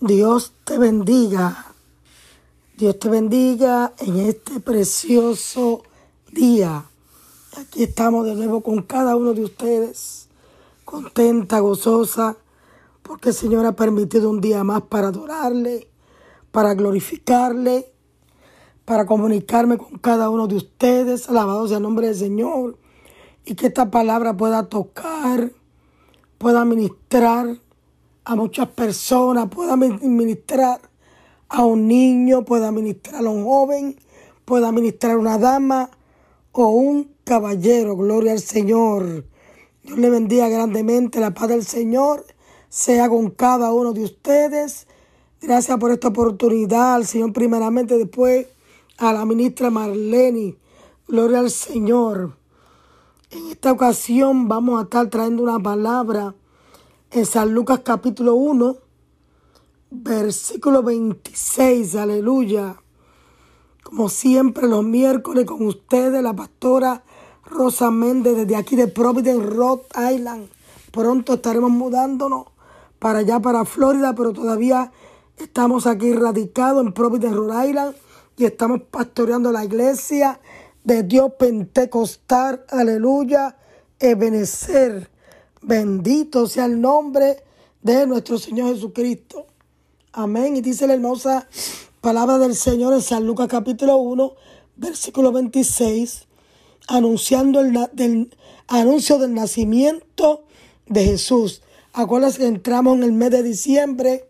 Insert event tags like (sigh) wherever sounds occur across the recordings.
Dios te bendiga. Dios te bendiga en este precioso día. Aquí estamos de nuevo con cada uno de ustedes, contenta, gozosa, porque el Señor ha permitido un día más para adorarle, para glorificarle, para comunicarme con cada uno de ustedes. Alabado sea el nombre del Señor. Y que esta palabra pueda tocar, pueda ministrar a muchas personas, pueda ministrar a un niño, pueda ministrar a un joven, pueda ministrar a una dama o un caballero. Gloria al Señor. Dios le bendiga grandemente. La paz del Señor sea con cada uno de ustedes. Gracias por esta oportunidad. Al Señor primeramente, después a la ministra Marlene. Gloria al Señor. En esta ocasión vamos a estar trayendo una palabra en San Lucas capítulo 1, versículo 26, aleluya. Como siempre los miércoles con ustedes, la pastora Rosa Méndez desde aquí de Providence, Rhode Island. Pronto estaremos mudándonos para allá, para Florida, pero todavía estamos aquí radicados en Providence, Rhode Island y estamos pastoreando la iglesia de Dios Pentecostal, aleluya, Ebenezer Bendito sea el nombre de nuestro Señor Jesucristo. Amén. Y dice la hermosa palabra del Señor en San Lucas capítulo 1, versículo 26, anunciando el anuncio del nacimiento de Jesús. Acuérdense que entramos en el mes de diciembre,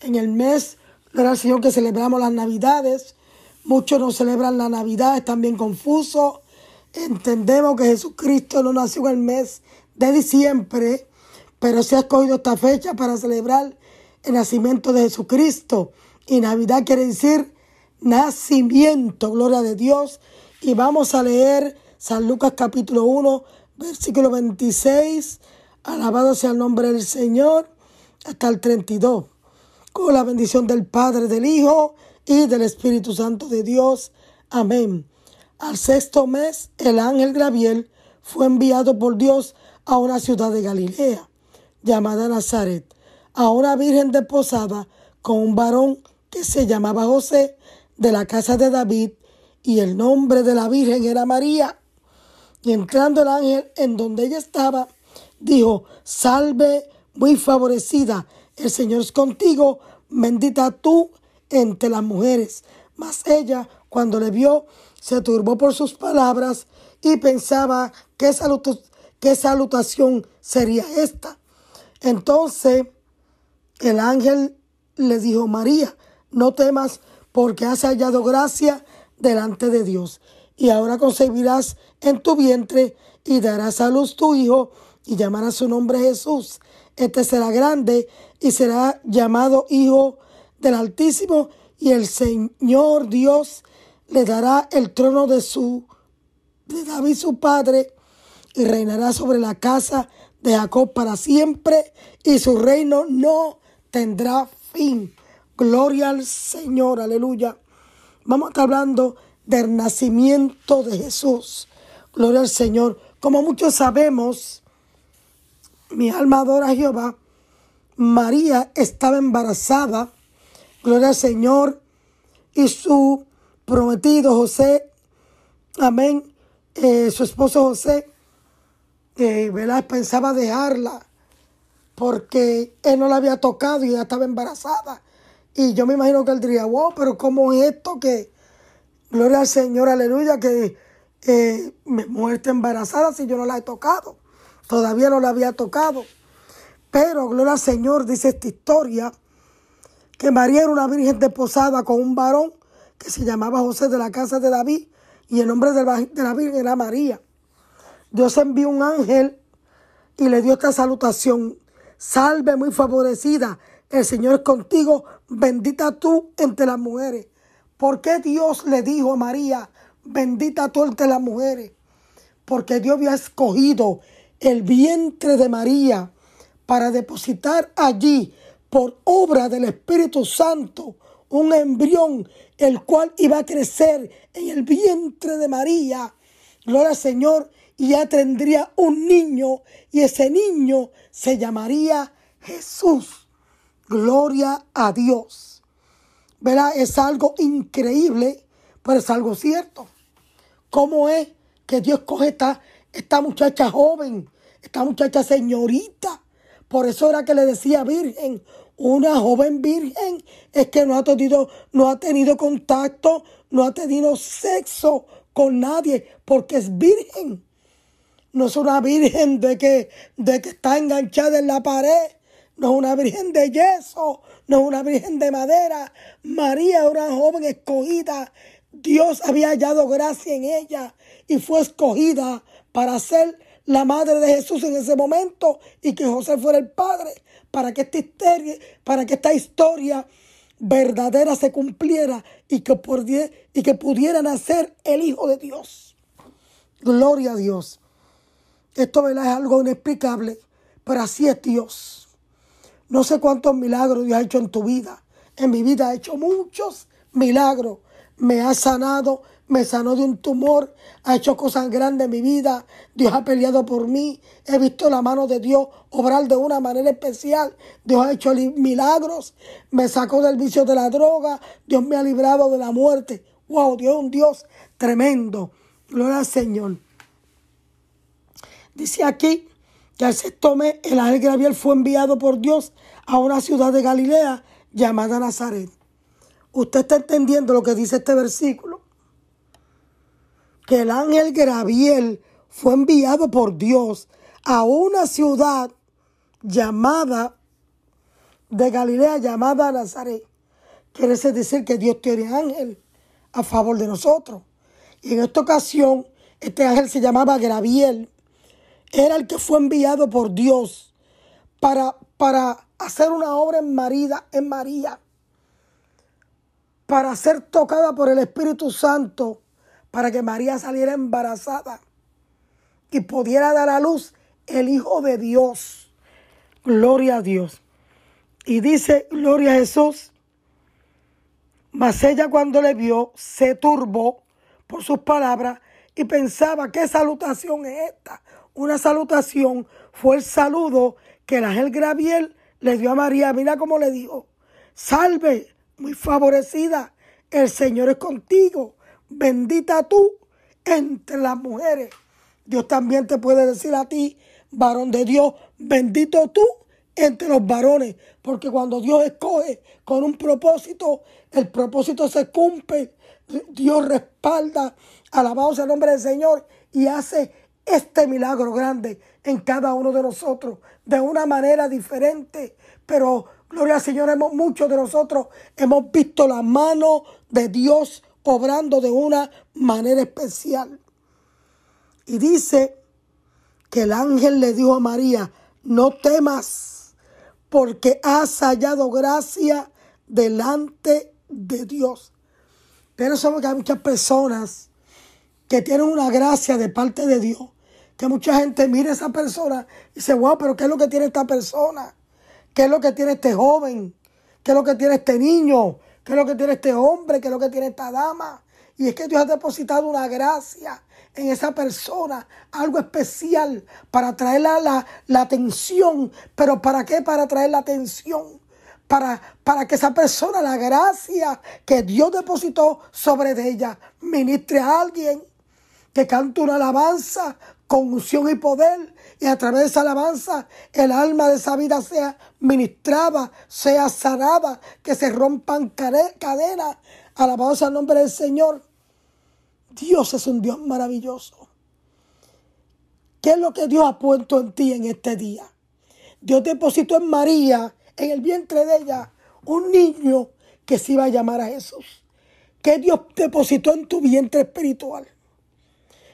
en el mes, del Señor, que celebramos las Navidades. Muchos no celebran la Navidad, están bien confusos. Entendemos que Jesucristo no nació en el mes de diciembre, pero se ha escogido esta fecha para celebrar el nacimiento de Jesucristo. Y Navidad quiere decir nacimiento, gloria de Dios. Y vamos a leer San Lucas capítulo 1, versículo 26. Alabado sea el nombre del Señor, hasta el 32. Con la bendición del Padre, del Hijo y del Espíritu Santo de Dios. Amén. Al sexto mes, el ángel Gabriel fue enviado por Dios a una ciudad de Galilea llamada Nazaret, a una virgen desposada con un varón que se llamaba José de la casa de David y el nombre de la virgen era María. Y entrando el ángel en donde ella estaba, dijo, salve muy favorecida, el Señor es contigo, bendita tú entre las mujeres. Mas ella, cuando le vio, se turbó por sus palabras y pensaba qué salud ¿Qué salutación sería esta? Entonces el ángel le dijo, María, no temas porque has hallado gracia delante de Dios. Y ahora concebirás en tu vientre y darás a luz tu hijo y llamarás su nombre Jesús. Este será grande y será llamado Hijo del Altísimo y el Señor Dios le dará el trono de su de David su padre y reinará sobre la casa de Jacob para siempre y su reino no tendrá fin. Gloria al Señor, aleluya. Vamos a estar hablando del nacimiento de Jesús. Gloria al Señor. Como muchos sabemos, mi alma adora a Jehová. María estaba embarazada. Gloria al Señor. Y su prometido José, amén, eh, su esposo José, que pensaba dejarla porque él no la había tocado y ella estaba embarazada. Y yo me imagino que él diría, wow, pero ¿cómo es esto que, gloria al Señor, aleluya, que eh, me muerte embarazada si yo no la he tocado? Todavía no la había tocado. Pero, gloria al Señor, dice esta historia, que María era una virgen desposada con un varón que se llamaba José de la casa de David y el nombre de la virgen era María. Dios envió un ángel y le dio esta salutación. Salve muy favorecida, el Señor es contigo, bendita tú entre las mujeres. ¿Por qué Dios le dijo a María, bendita tú entre las mujeres? Porque Dios había escogido el vientre de María para depositar allí, por obra del Espíritu Santo, un embrión, el cual iba a crecer en el vientre de María. Gloria al Señor y ya tendría un niño y ese niño se llamaría Jesús. Gloria a Dios. ¿Verdad? Es algo increíble, pero es algo cierto. ¿Cómo es que Dios coge esta, esta muchacha joven, esta muchacha señorita? Por eso era que le decía virgen. Una joven virgen es que no ha tenido, no ha tenido contacto, no ha tenido sexo con nadie, porque es virgen. No es una virgen de que, de que está enganchada en la pared. No es una virgen de yeso. No es una virgen de madera. María era una joven escogida. Dios había hallado gracia en ella y fue escogida para ser la madre de Jesús en ese momento y que José fuera el padre para que esta historia, para que esta historia verdadera se cumpliera y que, y que pudiera nacer el Hijo de Dios. Gloria a Dios. Esto es algo inexplicable, pero así es Dios. No sé cuántos milagros Dios ha hecho en tu vida. En mi vida ha hecho muchos milagros. Me ha sanado, me sanó de un tumor, ha hecho cosas grandes en mi vida, Dios ha peleado por mí, he visto la mano de Dios obrar de una manera especial, Dios ha hecho milagros, me sacó del vicio de la droga, Dios me ha librado de la muerte. Wow, Dios es un Dios tremendo. Gloria al Señor. Dice aquí que al sexto mes el ángel Gabriel fue enviado por Dios a una ciudad de Galilea llamada Nazaret. ¿Usted está entendiendo lo que dice este versículo? que el ángel Graviel fue enviado por Dios a una ciudad llamada de Galilea, llamada Nazaret. Quiere decir que Dios tiene ángel a favor de nosotros. Y en esta ocasión, este ángel se llamaba Graviel. Era el que fue enviado por Dios para, para hacer una obra en María, en María, para ser tocada por el Espíritu Santo para que María saliera embarazada y pudiera dar a luz el Hijo de Dios. Gloria a Dios. Y dice, gloria a Jesús. Mas ella cuando le vio se turbó por sus palabras y pensaba, ¿qué salutación es esta? Una salutación fue el saludo que el ángel Graviel le dio a María. Mira cómo le dijo, salve, muy favorecida, el Señor es contigo bendita tú entre las mujeres. Dios también te puede decir a ti, varón de Dios, bendito tú entre los varones, porque cuando Dios escoge con un propósito, el propósito se cumple. Dios respalda, alabado sea el nombre del Señor, y hace este milagro grande en cada uno de nosotros, de una manera diferente. Pero, gloria al Señor, hemos, muchos de nosotros hemos visto la mano de Dios obrando de una manera especial. Y dice que el ángel le dijo a María, no temas, porque has hallado gracia delante de Dios. Pero sabemos que hay muchas personas que tienen una gracia de parte de Dios. Que mucha gente mira a esa persona y dice, wow, pero ¿qué es lo que tiene esta persona? ¿Qué es lo que tiene este joven? ¿Qué es lo que tiene este niño? ¿Qué es lo que tiene este hombre? ¿Qué es lo que tiene esta dama? Y es que Dios ha depositado una gracia en esa persona, algo especial para traer la, la, atención. ¿Pero para qué? Para traer la atención. Para, para, que esa persona, la gracia que Dios depositó sobre ella, ministre a alguien que cante una alabanza con unción y poder. Y a través de esa alabanza, el alma de esa vida sea ministrada, sea sanada, que se rompan cadenas. Alabados al nombre del Señor. Dios es un Dios maravilloso. ¿Qué es lo que Dios ha puesto en ti en este día? Dios depositó en María, en el vientre de ella, un niño que se iba a llamar a Jesús. ¿Qué Dios depositó en tu vientre espiritual?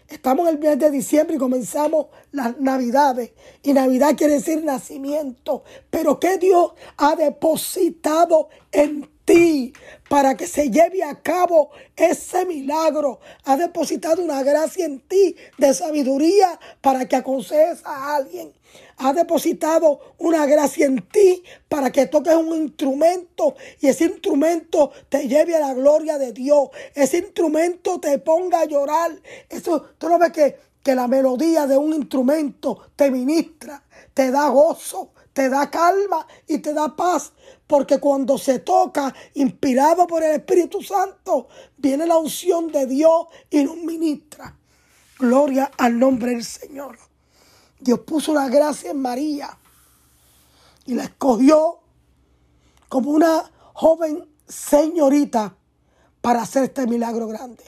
Estamos en el mes de diciembre y comenzamos las navidades. Y Navidad quiere decir nacimiento. Pero ¿qué Dios ha depositado en ti para que se lleve a cabo ese milagro. Ha depositado una gracia en ti de sabiduría para que aconsejes a alguien. Ha depositado una gracia en ti para que toques un instrumento y ese instrumento te lleve a la gloria de Dios. Ese instrumento te ponga a llorar. Eso, tú no ves que, que la melodía de un instrumento te ministra, te da gozo, te da calma y te da paz. Porque cuando se toca, inspirado por el Espíritu Santo, viene la unción de Dios y nos ministra. Gloria al nombre del Señor. Dios puso la gracia en María y la escogió como una joven señorita para hacer este milagro grande.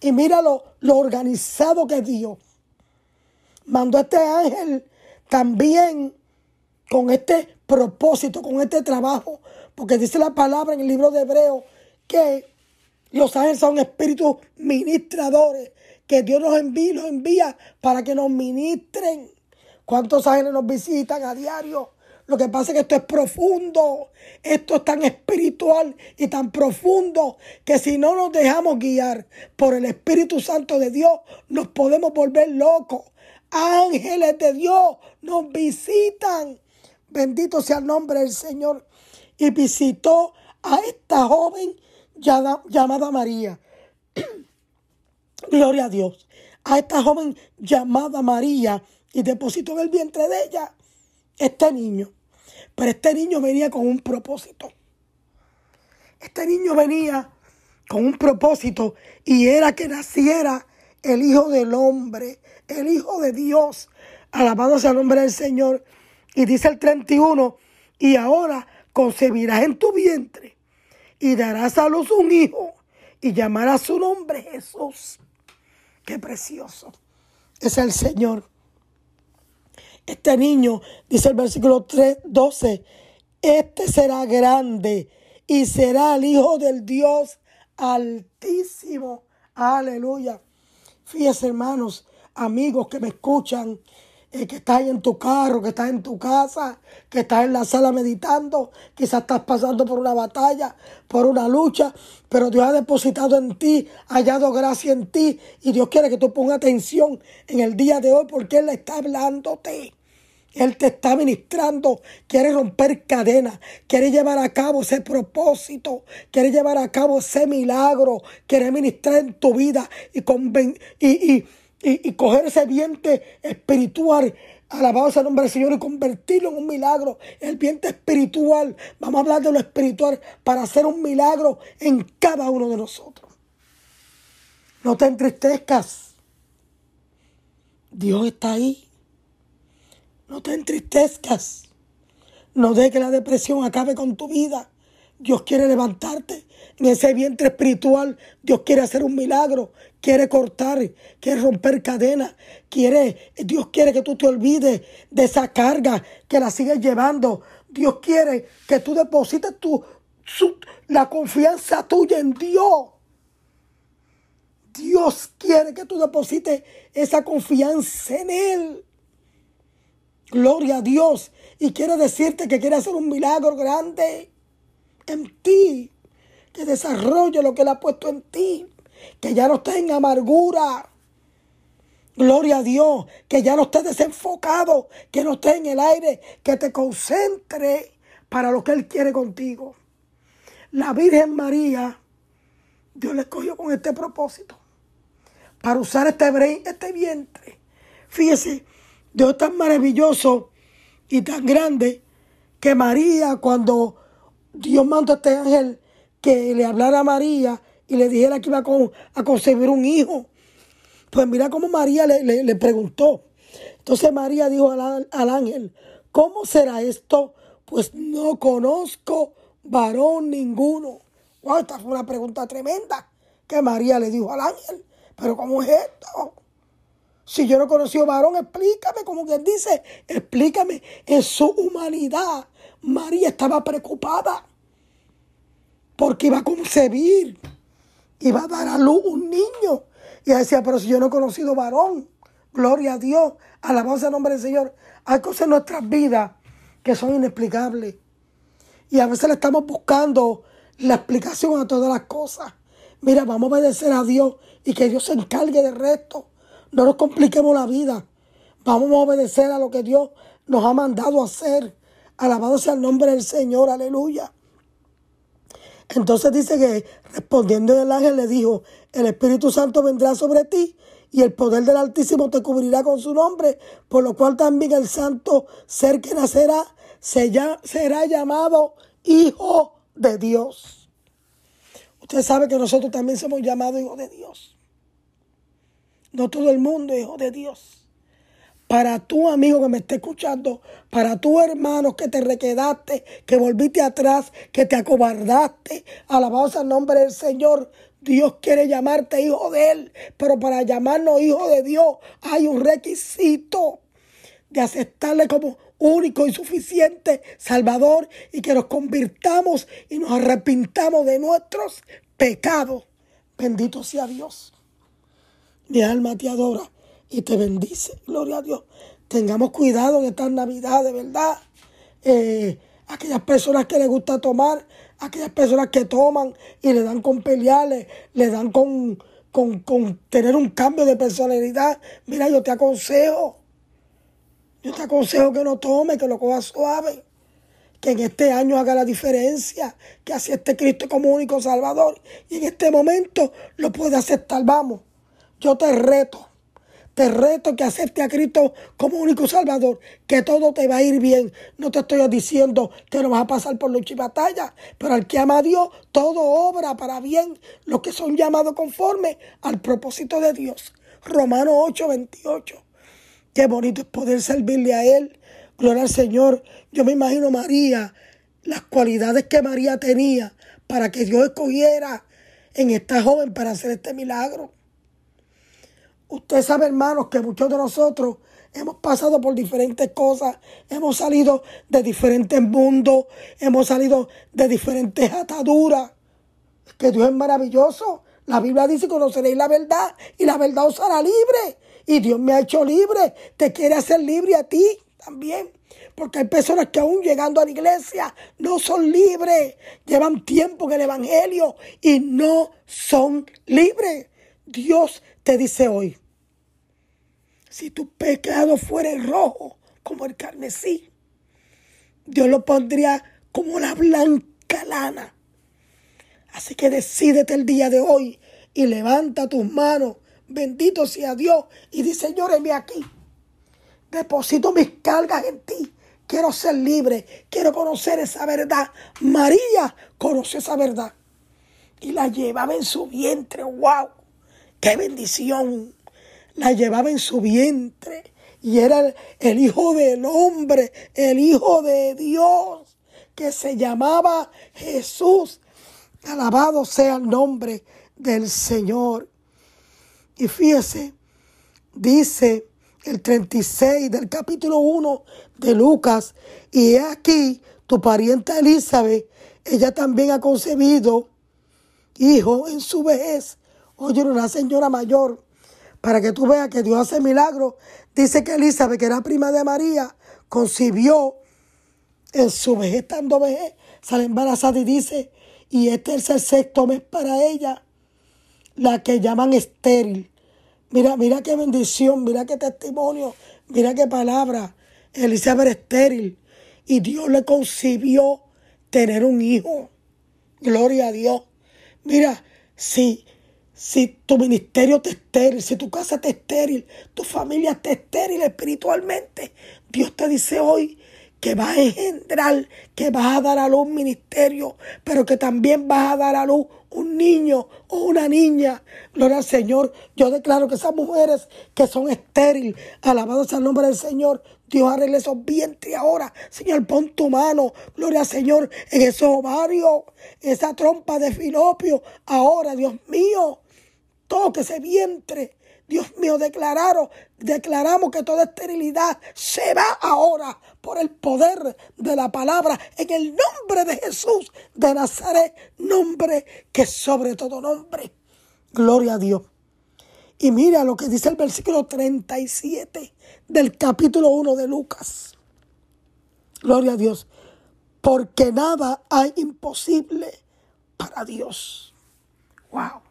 Y mira lo, organizado que Dios. Mandó a este ángel también con este propósito, con este trabajo, porque dice la palabra en el libro de Hebreo que los ángeles son espíritus ministradores, que Dios nos envía, los envía para que nos ministren. ¿Cuántos ángeles nos visitan a diario? Lo que pasa es que esto es profundo, esto es tan espiritual y tan profundo que si no nos dejamos guiar por el Espíritu Santo de Dios, nos podemos volver locos. Ángeles de Dios nos visitan. Bendito sea el nombre del Señor. Y visitó a esta joven llamada María. (clears throat) Gloria a Dios. A esta joven llamada María y depositó en el vientre de ella este niño. Pero este niño venía con un propósito. Este niño venía con un propósito y era que naciera el Hijo del Hombre, el Hijo de Dios. Alabado sea el nombre del Señor. Y dice el 31, y ahora concebirás en tu vientre y darás a luz un hijo y llamarás su nombre Jesús. Qué precioso es el Señor. Este niño, dice el versículo 3, 12, este será grande y será el Hijo del Dios Altísimo. Aleluya. Fíjense, hermanos, amigos que me escuchan, eh, que estás en tu carro, que estás en tu casa, que estás en la sala meditando, quizás estás pasando por una batalla, por una lucha, pero Dios ha depositado en ti, ha hallado gracia en ti y Dios quiere que tú pongas atención en el día de hoy porque Él está hablándote. Él te está ministrando, quiere romper cadenas, quiere llevar a cabo ese propósito, quiere llevar a cabo ese milagro, quiere ministrar en tu vida y, y, y y, coger ese vientre espiritual, alabado sea el nombre del Señor, y convertirlo en un milagro. El vientre espiritual, vamos a hablar de lo espiritual para hacer un milagro en cada uno de nosotros. No te entristezcas. Dios está ahí. No te entristezcas. No dejes que la depresión acabe con tu vida. Dios quiere levantarte en ese vientre espiritual. Dios quiere hacer un milagro, quiere cortar, quiere romper cadenas, quiere, Dios quiere que tú te olvides de esa carga, que la sigues llevando. Dios quiere que tú deposites tu, la confianza tuya en Dios. Dios quiere que tú deposites esa confianza en Él. Gloria a Dios. Y quiere decirte que quiere hacer un milagro grande en ti, que desarrolle lo que Él ha puesto en ti, que ya no estés en amargura. Gloria a Dios, que ya no estés desenfocado, que no estés en el aire, que te concentre para lo que Él quiere contigo. La Virgen María, Dios le escogió con este propósito, para usar este, este vientre. Fíjese, Dios es tan maravilloso y tan grande que María cuando Dios mandó a este ángel que le hablara a María y le dijera que iba a, concebir un hijo. Pues mira cómo María le, preguntó. Entonces María dijo al, ángel, ¿cómo será esto? Pues no conozco varón ninguno. Wow, esta fue una pregunta tremenda que María le dijo al ángel. Pero ¿cómo es esto? Si yo no conocí varón, explícame, como quien dice, explícame en su humanidad. María estaba preocupada porque iba a concebir, iba a dar a luz un niño. Y decía, pero si yo no he conocido varón, gloria a Dios, alabanza al nombre del Señor. Hay cosas en nuestras vidas que son inexplicables. Y a veces le estamos buscando la explicación a todas las cosas. Mira, vamos a obedecer a Dios y que Dios se encargue del resto. No nos compliquemos la vida. Vamos a obedecer a lo que Dios nos ha mandado hacer. Alabado sea el nombre del Señor, aleluya. Entonces dice que respondiendo el ángel le dijo, el Espíritu Santo vendrá sobre ti y el poder del Altísimo te cubrirá con su nombre, por lo cual también el santo ser que nacerá será llamado hijo de Dios. Usted sabe que nosotros también somos llamados hijos de Dios. No todo el mundo es hijo de Dios para tu amigo que me esté escuchando, para tu hermano que te requedaste, que volviste atrás, que te acobardaste. Alabados al nombre del Señor. Dios quiere llamarte hijo de Él, pero para llamarnos hijo de Dios hay un requisito de aceptarle como único y suficiente Salvador y que nos convirtamos y nos arrepintamos de nuestros pecados. Bendito sea Dios. Mi alma te adora y te bendice. Gloria a Dios. Tengamos cuidado en estas navidades, ¿verdad? Eh, aquellas personas que les gusta tomar, aquellas personas que toman y le dan con pelearle, le dan con, con, con tener un cambio de personalidad. Mira, yo te aconsejo, yo te aconsejo que no tome, que lo coja suave que en este año haga la diferencia, que acepte Cristo como único Salvador y en este momento lo puede aceptar. Vamos, yo te reto te reto que acepte a Cristo como único Salvador, que todo te va a ir bien. No te estoy diciendo que no vas a pasar por lucha y batalla, pero al que ama a Dios, todo obra para bien, los que son llamados conforme al propósito de Dios. Romanos 8, 28. Qué bonito es poder servirle a Él. Gloria al Señor. Yo me imagino María, las cualidades que María tenía para que Dios escogiera en esta joven para hacer este milagro. Usted sabe, hermanos, que muchos de nosotros hemos pasado por diferentes cosas, hemos salido de diferentes mundos, hemos salido de diferentes ataduras. Que Dios es maravilloso. La Biblia dice, conoceréis la verdad y la verdad os hará libre. Y Dios me ha hecho libre. Te quiere hacer libre a ti también. Porque hay personas que aún llegando a la iglesia no son libres. Llevan tiempo en el Evangelio y no son libres. Dios te dice hoy, si tu pecado fuera rojo como el carmesí, Dios lo pondría como la blanca lana. Así que decídete el día de hoy y levanta tus manos. Bendito sea Dios. Y dice, Señor, aquí. Deposito mis cargas en ti. Quiero ser libre. Quiero conocer esa verdad. María conoció esa verdad. Y la llevaba en su vientre. ¡Wow! ¡Qué bendición! La llevaba en su vientre. Y era el, Hijo del Hombre, el Hijo de Dios, que se llamaba Jesús. Alabado sea el nombre del Señor. Y fíjese, dice el 36 del capítulo 1 de Lucas, y aquí tu parienta Elizabeth, ella también ha concebido hijo en su vejez Oye, una señora mayor, para que tú veas que Dios hace milagros. Dice que Elizabeth, que era prima de María, concibió en su vejez, estando vejez, sale embarazada y dice, y este es el sexto mes para ella, la que llaman estéril. Mira, mira qué bendición, mira qué testimonio, mira qué palabra. Elizabeth estéril. Y Dios le concibió tener un hijo. Gloria a Dios. Mira, si si tu ministerio te estéril, si tu casa te estéril, tu familia te estéril espiritualmente, Dios te dice hoy que vas a engendrar, que vas a dar a luz un ministerio, pero que también vas a dar a luz un niño o una niña. Gloria al Señor. Yo declaro que esas mujeres que son estériles, alabados al nombre del Señor, Dios arregle esos vientres ahora. Señor, pon tu mano, gloria al Señor, en esos ovarios, esa trompa de filopio. Ahora, Dios mío, toque ese vientre. Dios mío, declararon, declaramos que toda esterilidad se va ahora por el poder de la palabra en el nombre de Jesús de Nazaret, nombre que sobre todo nombre. Gloria a Dios. Y mira lo que dice el versículo 37 del capítulo 1 de Lucas. Gloria a Dios. Porque nada hay imposible para Dios. Wow.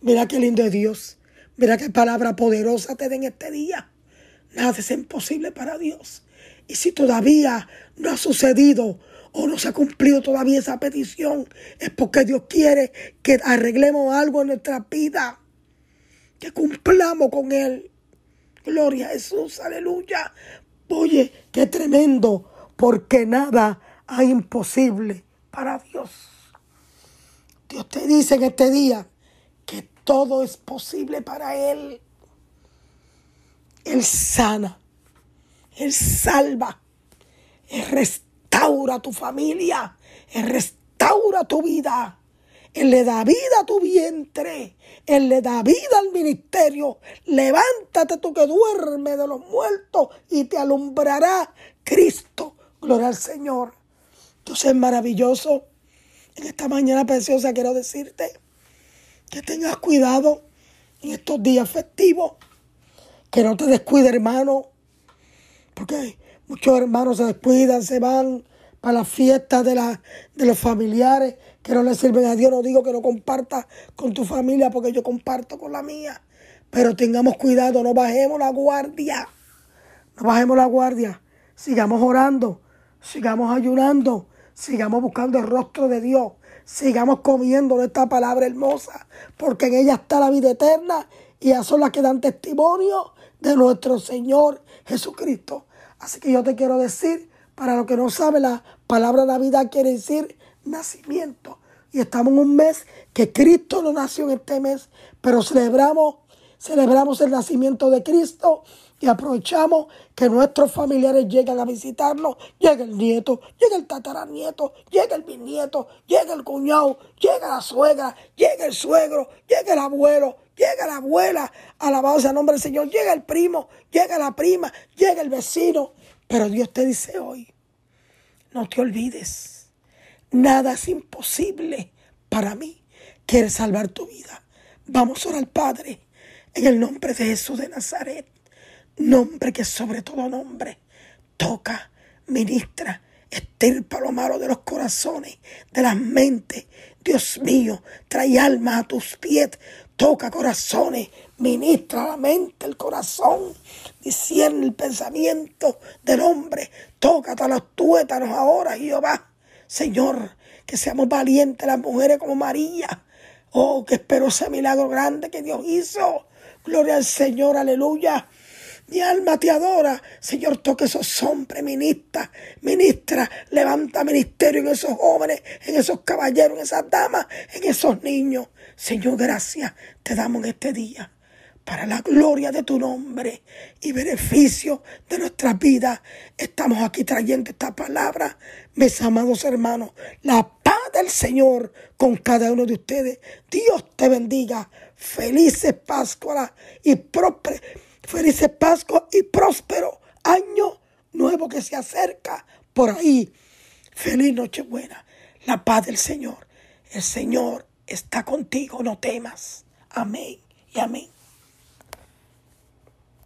Mira qué lindo es Dios. Mira qué palabra poderosa te den este día. Nada es imposible para Dios. Y si todavía no ha sucedido o no se ha cumplido todavía esa petición, es porque Dios quiere que arreglemos algo en nuestra vida. Que cumplamos con Él. Gloria a Jesús, aleluya. Oye, qué tremendo porque nada hay imposible para Dios. Dios te dice en este día todo es posible para Él. Él sana, Él salva, Él restaura tu familia, Él restaura tu vida. Él le da vida a tu vientre. Él le da vida al ministerio. Levántate tú que duermes de los muertos y te alumbrará Cristo. Gloria al Señor. Dios es maravilloso. En esta mañana preciosa quiero decirte que tengas cuidado en estos días festivos. Que no te descuide, hermano. Porque muchos hermanos se descuidan, se van para las fiestas de, la, de los familiares que no le sirven a Dios. No digo que no compartas con tu familia porque yo comparto con la mía. Pero tengamos cuidado, no bajemos la guardia. No bajemos la guardia. Sigamos orando, sigamos ayunando, sigamos buscando el rostro de Dios. Sigamos comiendo esta palabra hermosa, porque en ella está la vida eterna y son las que dan testimonio de nuestro Señor Jesucristo. Así que yo te quiero decir, para los que no saben, la palabra Navidad quiere decir nacimiento. Y estamos en un mes que Cristo no nació en este mes, pero celebramos, celebramos el nacimiento de Cristo y aprovechamos que nuestros familiares llegan a visitarnos. Llega el nieto, llega el tataranieto, llega el bisnieto, llega el cuñado, llega la suegra, llega el suegro, llega el abuelo, llega la abuela, alabado sea el nombre del Señor, llega el primo, llega la prima, llega el vecino. Pero Dios te dice hoy, no te olvides Nada es imposible para mí. Quieres salvar tu vida. Vamos a orar Padre en el nombre de Jesús de Nazaret. Nombre que sobre todo nombre. Toca, ministra, estirpa lo malo de los corazones, de las mentes. Dios mío, trae alma a tus pies. Toca corazones, ministra la mente, el corazón, discierne el pensamiento del hombre. Toca a los tuétanos ahora, Jehová. Señor, que seamos valientes las mujeres como María. Oh, que espero ese milagro grande que Dios hizo. Gloria al Señor, aleluya. Mi alma te adora. Señor, toque esos hombres, ministra, ministra, levanta ministerio en esos jóvenes, en esos caballeros, en esas damas, en esos niños. Señor, gracias te damos en este día para la gloria de tu nombre y beneficio de nuestra vida. Estamos aquí trayendo esta palabra, mis amados hermanos. La paz del Señor con cada uno de ustedes. Dios te bendiga. Felices Pascua y próspero. Felices Pascua y próspero año nuevo que se acerca por ahí. Feliz Nochebuena. La paz del Señor. El Señor está contigo, no temas. Amén y amén.